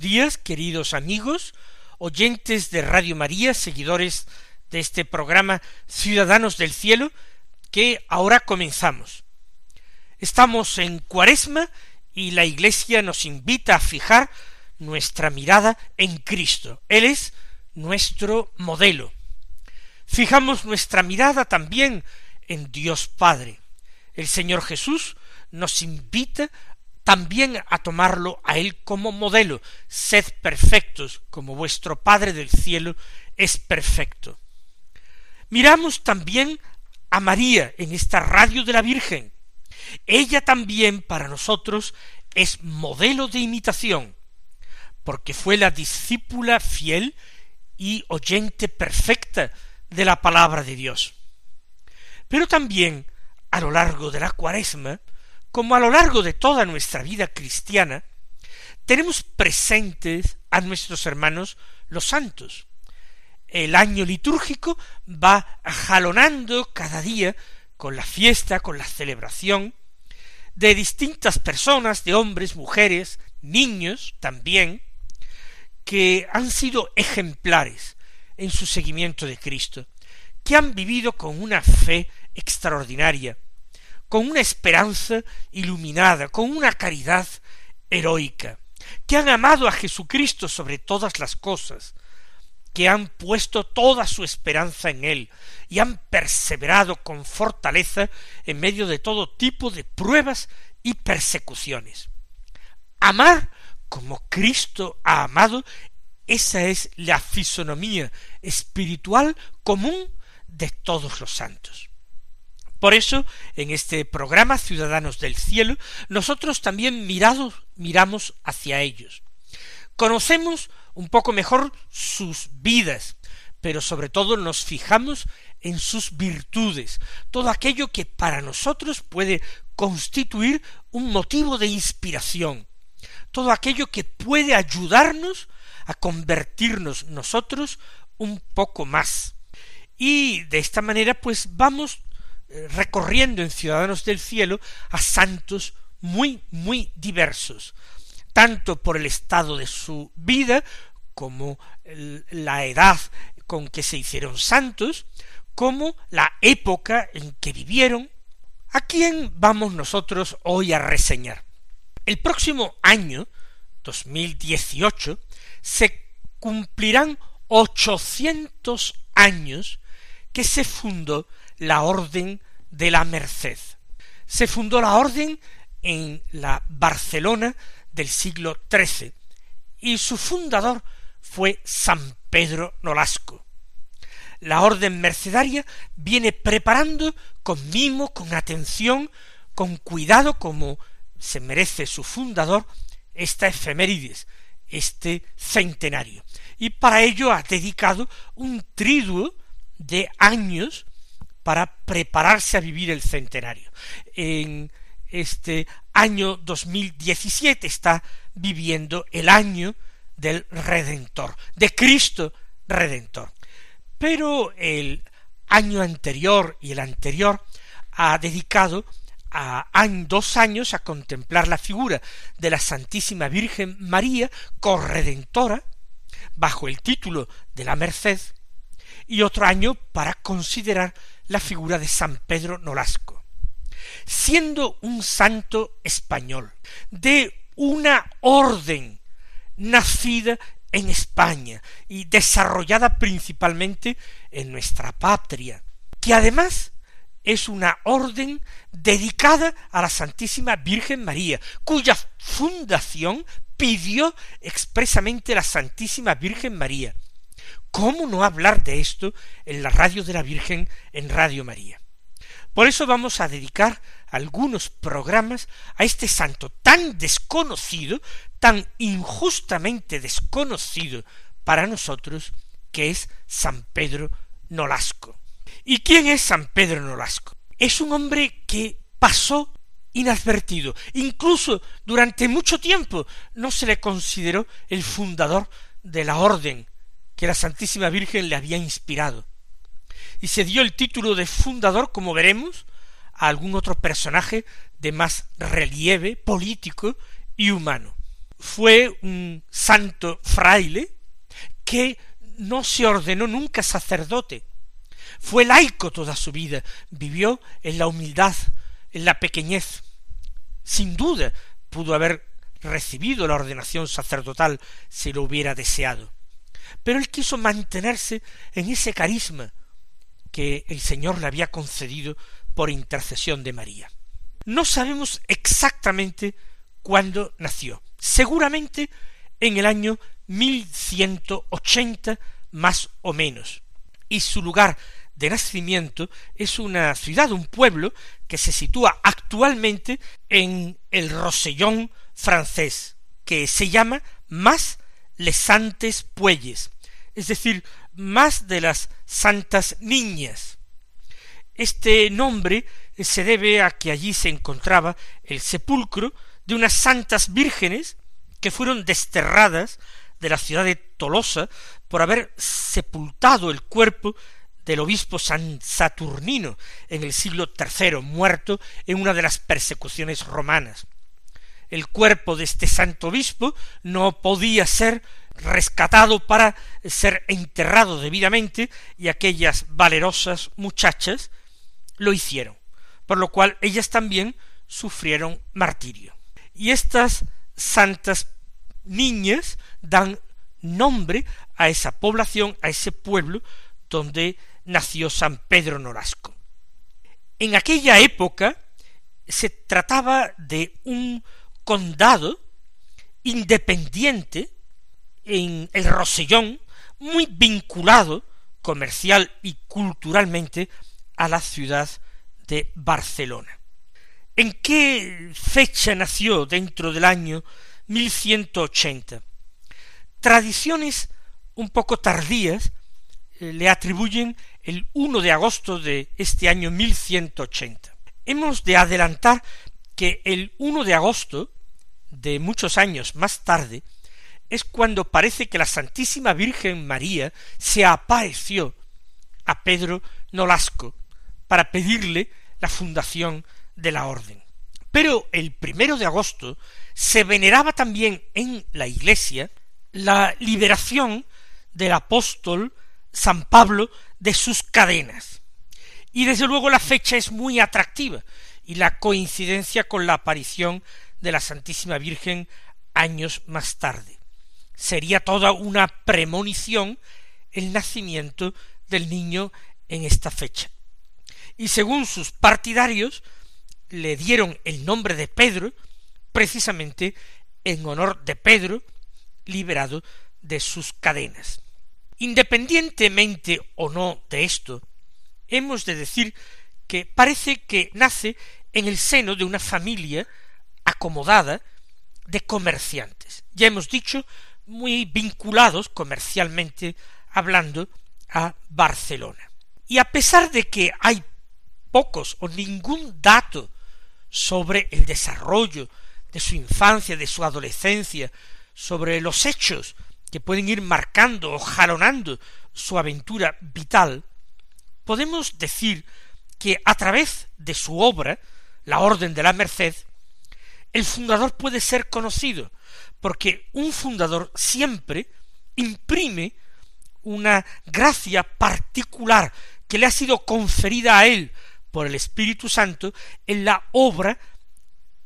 Días, queridos amigos, oyentes de Radio María, seguidores de este programa Ciudadanos del Cielo, que ahora comenzamos. Estamos en Cuaresma y la Iglesia nos invita a fijar nuestra mirada en Cristo. Él es nuestro modelo. Fijamos nuestra mirada también en Dios Padre. El Señor Jesús nos invita también a tomarlo a Él como modelo. Sed perfectos, como vuestro Padre del cielo es perfecto. Miramos también a María en esta radio de la Virgen. Ella también para nosotros es modelo de imitación, porque fue la discípula fiel y oyente perfecta de la palabra de Dios. Pero también a lo largo de la cuaresma como a lo largo de toda nuestra vida cristiana, tenemos presentes a nuestros hermanos los santos. El año litúrgico va jalonando cada día con la fiesta, con la celebración de distintas personas, de hombres, mujeres, niños también, que han sido ejemplares en su seguimiento de Cristo, que han vivido con una fe extraordinaria, con una esperanza iluminada, con una caridad heroica, que han amado a Jesucristo sobre todas las cosas, que han puesto toda su esperanza en Él y han perseverado con fortaleza en medio de todo tipo de pruebas y persecuciones. Amar como Cristo ha amado, esa es la fisonomía espiritual común de todos los santos. Por eso, en este programa Ciudadanos del Cielo, nosotros también miramos hacia ellos. Conocemos un poco mejor sus vidas, pero sobre todo nos fijamos en sus virtudes, todo aquello que para nosotros puede constituir un motivo de inspiración, todo aquello que puede ayudarnos a convertirnos nosotros un poco más. Y de esta manera pues vamos recorriendo en Ciudadanos del Cielo a santos muy, muy diversos, tanto por el estado de su vida, como la edad con que se hicieron santos, como la época en que vivieron. ¿A quién vamos nosotros hoy a reseñar? El próximo año, 2018, se cumplirán ochocientos años que se fundó la Orden de la Merced. Se fundó la Orden en la Barcelona del siglo XIII y su fundador fue San Pedro Nolasco. La Orden Mercedaria viene preparando con mimo, con atención, con cuidado, como se merece su fundador, esta efemérides, este centenario. Y para ello ha dedicado un triduo de años para prepararse a vivir el centenario. En este año 2017 está viviendo el año del Redentor, de Cristo Redentor. Pero el año anterior y el anterior ha dedicado a, dos años a contemplar la figura de la Santísima Virgen María, corredentora, bajo el título de la Merced, y otro año para considerar la figura de San Pedro Nolasco. Siendo un santo español, de una orden nacida en España y desarrollada principalmente en nuestra patria, que además es una orden dedicada a la Santísima Virgen María, cuya fundación pidió expresamente la Santísima Virgen María. ¿Cómo no hablar de esto en la radio de la Virgen en Radio María? Por eso vamos a dedicar algunos programas a este santo tan desconocido, tan injustamente desconocido para nosotros, que es San Pedro Nolasco. ¿Y quién es San Pedro Nolasco? Es un hombre que pasó inadvertido. Incluso durante mucho tiempo no se le consideró el fundador de la orden que la Santísima Virgen le había inspirado. Y se dio el título de fundador, como veremos, a algún otro personaje de más relieve político y humano. Fue un santo fraile que no se ordenó nunca sacerdote, fue laico toda su vida, vivió en la humildad, en la pequeñez. Sin duda pudo haber recibido la ordenación sacerdotal si lo hubiera deseado. Pero él quiso mantenerse en ese carisma que el Señor le había concedido por intercesión de María. No sabemos exactamente cuándo nació. Seguramente en el año ochenta más o menos. Y su lugar de nacimiento es una ciudad, un pueblo que se sitúa actualmente en el Rosellón francés, que se llama Más les Santes Puelles, es decir, más de las santas niñas. Este nombre se debe a que allí se encontraba el sepulcro de unas santas vírgenes que fueron desterradas de la ciudad de Tolosa por haber sepultado el cuerpo del obispo San Saturnino en el siglo III, muerto en una de las persecuciones romanas. El cuerpo de este santo obispo no podía ser rescatado para ser enterrado debidamente y aquellas valerosas muchachas lo hicieron, por lo cual ellas también sufrieron martirio. Y estas santas niñas dan nombre a esa población, a ese pueblo donde nació San Pedro Norasco. En aquella época se trataba de un condado independiente en el Rosellón, muy vinculado comercial y culturalmente a la ciudad de Barcelona. ¿En qué fecha nació dentro del año 1180? Tradiciones un poco tardías eh, le atribuyen el 1 de agosto de este año 1180. Hemos de adelantar que el 1 de agosto de muchos años más tarde es cuando parece que la Santísima Virgen María se apareció a Pedro Nolasco para pedirle la fundación de la orden. Pero el primero de agosto se veneraba también en la iglesia la liberación del apóstol San Pablo de sus cadenas. Y desde luego la fecha es muy atractiva y la coincidencia con la aparición de la Santísima Virgen años más tarde. Sería toda una premonición el nacimiento del niño en esta fecha. Y según sus partidarios, le dieron el nombre de Pedro precisamente en honor de Pedro, liberado de sus cadenas. Independientemente o no de esto, hemos de decir que parece que nace en el seno de una familia acomodada de comerciantes. Ya hemos dicho, muy vinculados comercialmente hablando a Barcelona. Y a pesar de que hay pocos o ningún dato sobre el desarrollo de su infancia, de su adolescencia, sobre los hechos que pueden ir marcando o jalonando su aventura vital, podemos decir que a través de su obra, la Orden de la Merced, el fundador puede ser conocido, porque un fundador siempre imprime una gracia particular que le ha sido conferida a él por el Espíritu Santo en la obra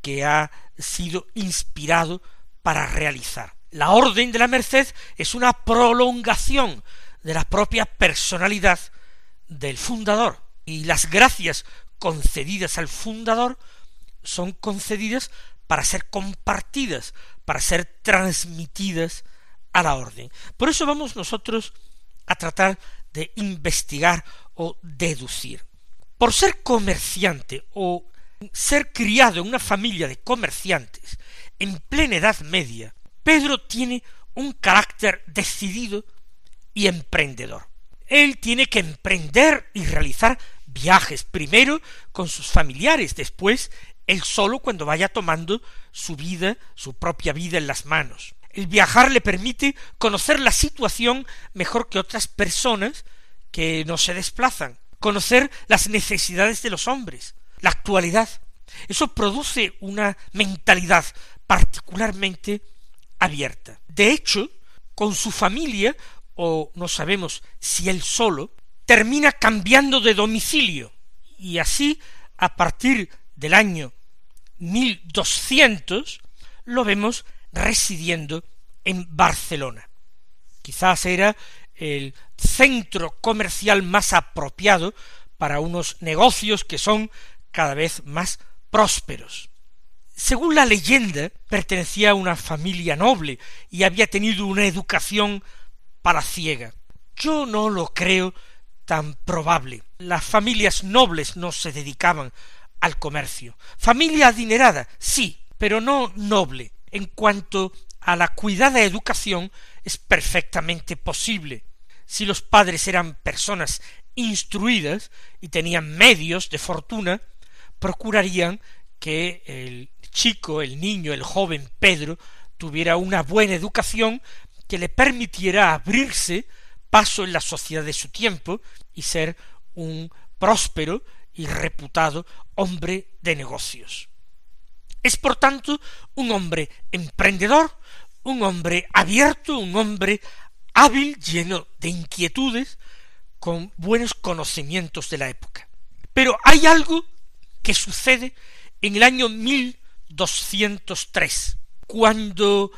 que ha sido inspirado para realizar. La orden de la merced es una prolongación de la propia personalidad del fundador, y las gracias concedidas al fundador son concedidas para ser compartidas, para ser transmitidas a la orden. Por eso vamos nosotros a tratar de investigar o deducir. Por ser comerciante o ser criado en una familia de comerciantes en plena Edad Media, Pedro tiene un carácter decidido y emprendedor. Él tiene que emprender y realizar viajes, primero con sus familiares, después él solo cuando vaya tomando su vida, su propia vida en las manos. El viajar le permite conocer la situación mejor que otras personas que no se desplazan, conocer las necesidades de los hombres, la actualidad. Eso produce una mentalidad particularmente abierta. De hecho, con su familia, o no sabemos si él solo, termina cambiando de domicilio, y así, a partir del año 1200, lo vemos residiendo en Barcelona. Quizás era el centro comercial más apropiado para unos negocios que son cada vez más prósperos. Según la leyenda, pertenecía a una familia noble y había tenido una educación palaciega. Yo no lo creo tan probable. Las familias nobles no se dedicaban al comercio. Familia adinerada, sí, pero no noble. En cuanto a la cuidada educación, es perfectamente posible. Si los padres eran personas instruidas y tenían medios de fortuna, procurarían que el chico, el niño, el joven Pedro tuviera una buena educación que le permitiera abrirse paso en la sociedad de su tiempo y ser un próspero y reputado hombre de negocios. Es por tanto un hombre emprendedor, un hombre abierto, un hombre hábil, lleno de inquietudes, con buenos conocimientos de la época. Pero hay algo que sucede en el año 1203, cuando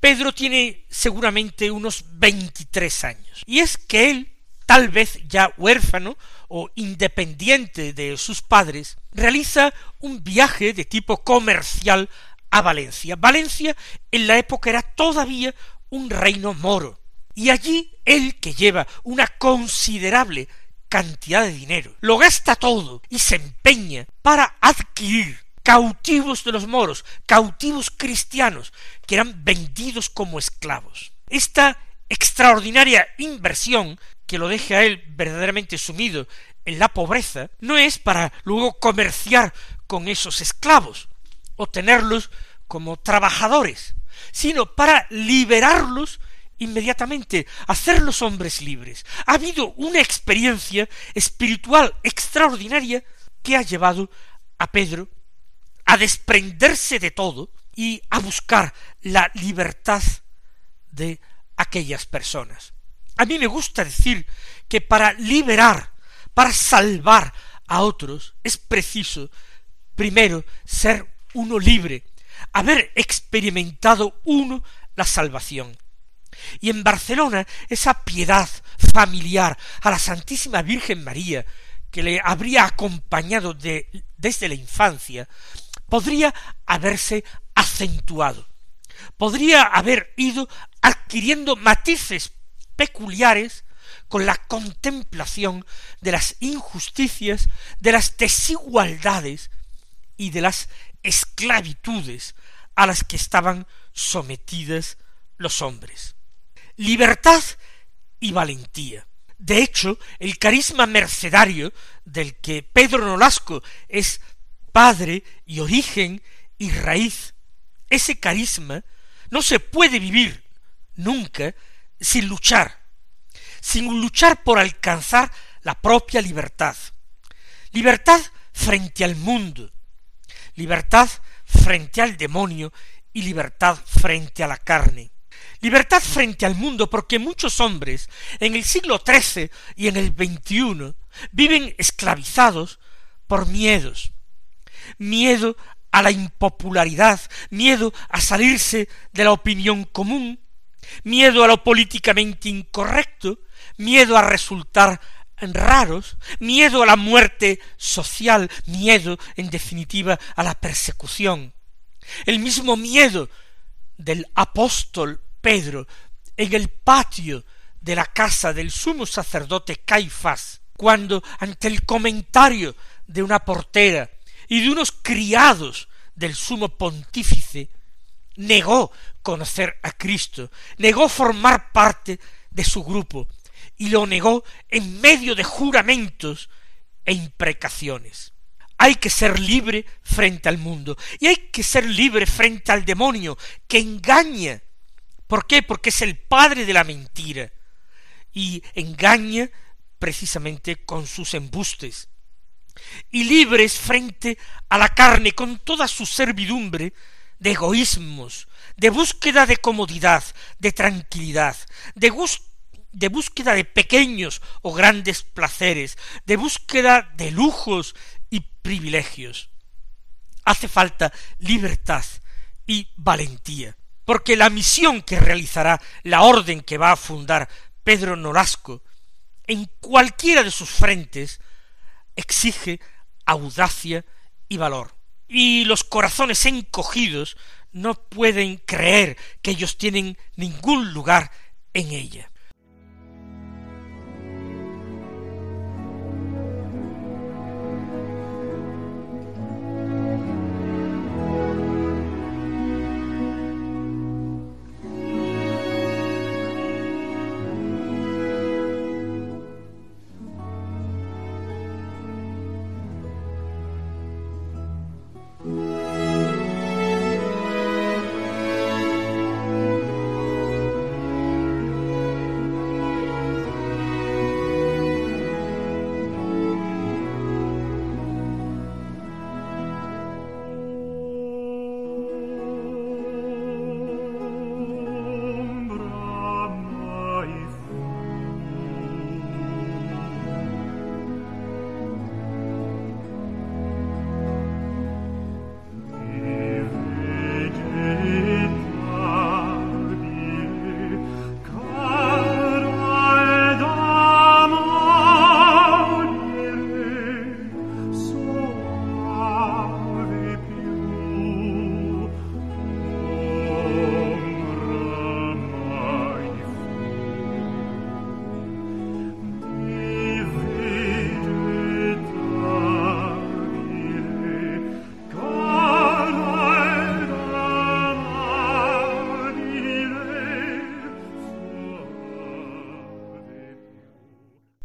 Pedro tiene seguramente unos veintitrés años. Y es que él, tal vez ya huérfano o independiente de sus padres, realiza un viaje de tipo comercial a Valencia. Valencia en la época era todavía un reino moro. Y allí él, que lleva una considerable cantidad de dinero, lo gasta todo y se empeña para adquirir cautivos de los moros, cautivos cristianos, que eran vendidos como esclavos. Esta extraordinaria inversión que lo deja a él verdaderamente sumido en la pobreza, no es para luego comerciar con esos esclavos o tenerlos como trabajadores, sino para liberarlos inmediatamente, hacerlos hombres libres. Ha habido una experiencia espiritual extraordinaria que ha llevado a Pedro a desprenderse de todo y a buscar la libertad de aquellas personas. A mí me gusta decir que para liberar, para salvar a otros, es preciso primero ser uno libre, haber experimentado uno la salvación. Y en Barcelona esa piedad familiar a la Santísima Virgen María, que le habría acompañado desde la infancia, podría haberse acentuado, podría haber ido adquiriendo matices peculiares con la contemplación de las injusticias, de las desigualdades y de las esclavitudes a las que estaban sometidas los hombres. Libertad y valentía. De hecho, el carisma mercedario del que Pedro Nolasco es padre y origen y raíz. Ese carisma no se puede vivir nunca sin luchar, sin luchar por alcanzar la propia libertad. Libertad frente al mundo, libertad frente al demonio y libertad frente a la carne. Libertad frente al mundo porque muchos hombres en el siglo XIII y en el XXI viven esclavizados por miedos, miedo a la impopularidad, miedo a salirse de la opinión común, miedo a lo políticamente incorrecto, miedo a resultar raros, miedo a la muerte social, miedo, en definitiva, a la persecución, el mismo miedo del apóstol Pedro en el patio de la casa del sumo sacerdote Caifás, cuando ante el comentario de una portera y de unos criados del sumo pontífice, negó conocer a Cristo, negó formar parte de su grupo, y lo negó en medio de juramentos e imprecaciones. Hay que ser libre frente al mundo, y hay que ser libre frente al demonio, que engaña. ¿Por qué? Porque es el padre de la mentira, y engaña precisamente con sus embustes y libres frente a la carne con toda su servidumbre de egoísmos, de búsqueda de comodidad, de tranquilidad, de, búsqueda de pequeños o grandes placeres, de búsqueda de lujos y privilegios. Hace falta libertad y valentía, porque la misión que realizará la orden que va a fundar Pedro Nolasco en cualquiera de sus frentes exige audacia y valor. Y los corazones encogidos no pueden creer que ellos tienen ningún lugar en ella.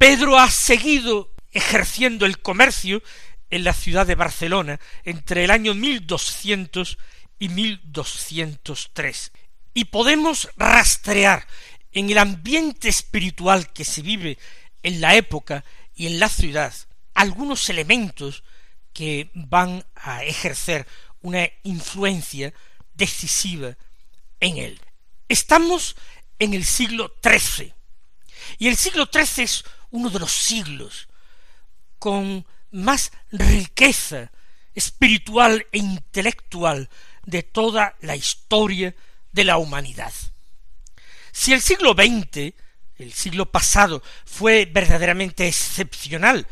Pedro ha seguido ejerciendo el comercio en la ciudad de Barcelona entre el año 1200 y 1203. Y podemos rastrear en el ambiente espiritual que se vive en la época y en la ciudad algunos elementos que van a ejercer una influencia decisiva en él. Estamos en el siglo XIII, y el siglo XIII es uno de los siglos con más riqueza espiritual e intelectual de toda la historia de la humanidad. Si el siglo XX, el siglo pasado, fue verdaderamente excepcional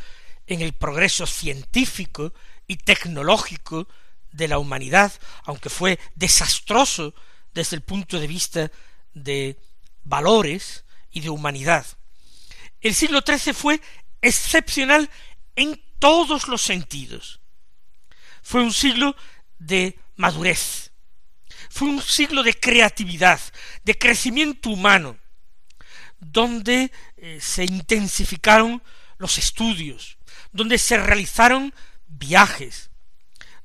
en el progreso científico y tecnológico de la humanidad, aunque fue desastroso desde el punto de vista de valores y de humanidad, el siglo XIII fue excepcional en todos los sentidos. Fue un siglo de madurez, fue un siglo de creatividad, de crecimiento humano, donde eh, se intensificaron los estudios, donde se realizaron viajes,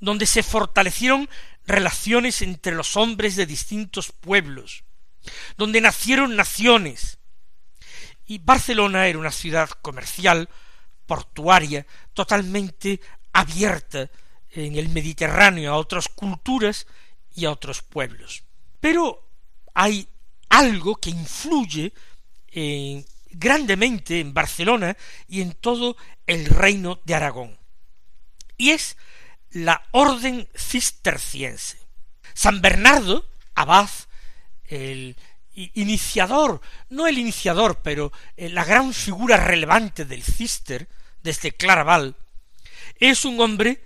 donde se fortalecieron relaciones entre los hombres de distintos pueblos, donde nacieron naciones, y Barcelona era una ciudad comercial, portuaria, totalmente abierta en el Mediterráneo a otras culturas y a otros pueblos. Pero hay algo que influye eh, grandemente en Barcelona y en todo el reino de Aragón. Y es la orden cisterciense. San Bernardo, abad, el iniciador, no el iniciador, pero eh, la gran figura relevante del Cister, desde Claraval, es un hombre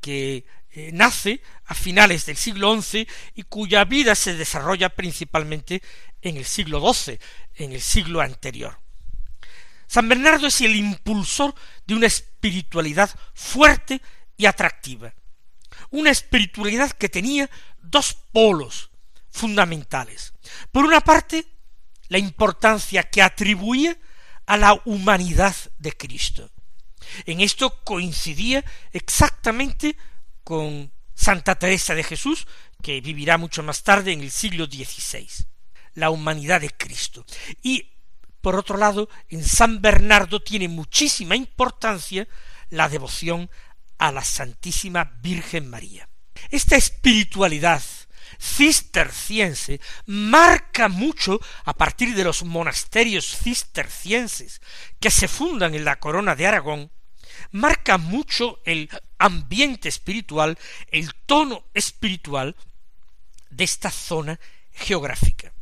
que eh, nace a finales del siglo XI y cuya vida se desarrolla principalmente en el siglo XII, en el siglo anterior. San Bernardo es el impulsor de una espiritualidad fuerte y atractiva, una espiritualidad que tenía dos polos fundamentales. Por una parte, la importancia que atribuía a la humanidad de Cristo. En esto coincidía exactamente con Santa Teresa de Jesús, que vivirá mucho más tarde en el siglo XVI, la humanidad de Cristo. Y, por otro lado, en San Bernardo tiene muchísima importancia la devoción a la Santísima Virgen María. Esta espiritualidad cisterciense marca mucho a partir de los monasterios cistercienses que se fundan en la corona de Aragón, marca mucho el ambiente espiritual, el tono espiritual de esta zona geográfica.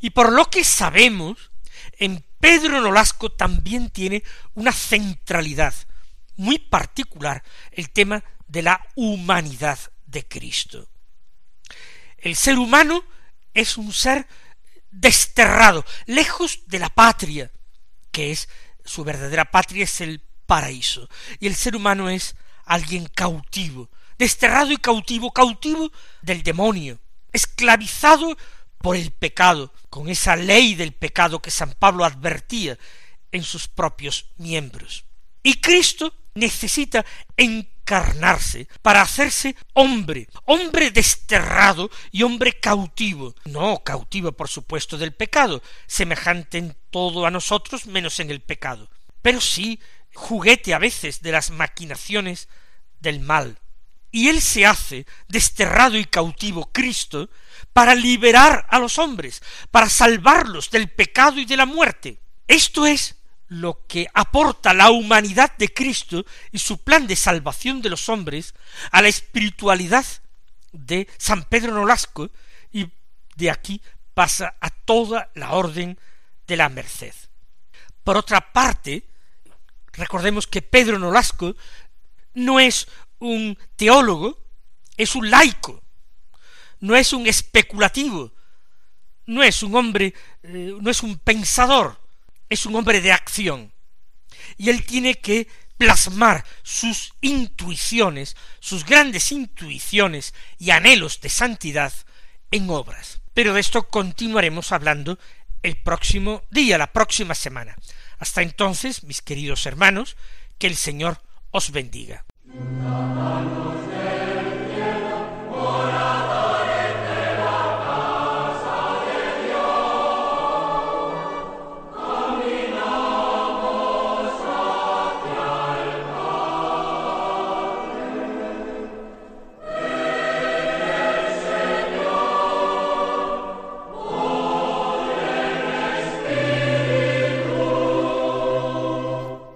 Y por lo que sabemos, en Pedro Nolasco también tiene una centralidad muy particular el tema de la humanidad de Cristo. El ser humano es un ser desterrado, lejos de la patria, que es su verdadera patria es el paraíso, y el ser humano es alguien cautivo, desterrado y cautivo, cautivo del demonio, esclavizado por el pecado, con esa ley del pecado que San Pablo advertía en sus propios miembros. Y Cristo necesita encarnarse para hacerse hombre, hombre desterrado y hombre cautivo, no cautivo por supuesto del pecado, semejante en todo a nosotros menos en el pecado, pero sí juguete a veces de las maquinaciones del mal. Y él se hace desterrado y cautivo Cristo para liberar a los hombres, para salvarlos del pecado y de la muerte. Esto es lo que aporta la humanidad de Cristo y su plan de salvación de los hombres a la espiritualidad de San Pedro Nolasco y de aquí pasa a toda la orden de la merced. Por otra parte, recordemos que Pedro Nolasco no es un teólogo, es un laico, no es un especulativo, no es un hombre, eh, no es un pensador, es un hombre de acción. Y él tiene que plasmar sus intuiciones, sus grandes intuiciones y anhelos de santidad en obras. Pero de esto continuaremos hablando el próximo día, la próxima semana. Hasta entonces, mis queridos hermanos, que el Señor os bendiga.